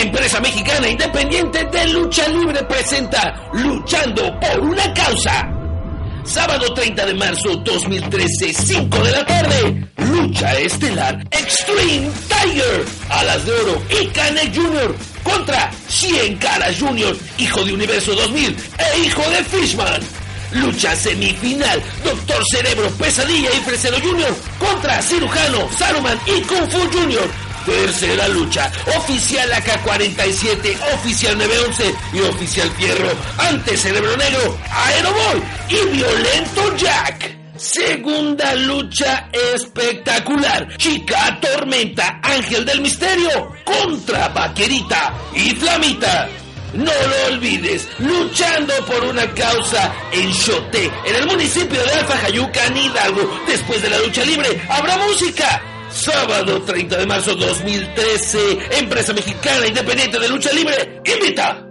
Empresa mexicana independiente de lucha libre presenta Luchando por una causa. Sábado 30 de marzo 2013, 5 de la tarde. Lucha estelar Extreme Tiger. Alas de Oro y Canek Jr. contra 100 Caras Jr. Hijo de Universo 2000 e hijo de Fishman. Lucha semifinal, Doctor Cerebro, Pesadilla y Fresero Jr. contra Cirujano, Saruman y Kung Fu Jr. Tercera lucha, oficial AK-47, oficial 911 y oficial Fierro ante Cerebro Negro, Aeroboy y Violento Jack. Segunda lucha espectacular. Chica Tormenta, Ángel del Misterio contra Vaquerita y Flamita. No lo olvides, luchando por una causa en Xote, en el municipio de Alfa Jayuca, Hidalgo. Después de la lucha libre, habrá música. Sábado 30 de marzo 2013, empresa mexicana independiente de lucha libre, invita.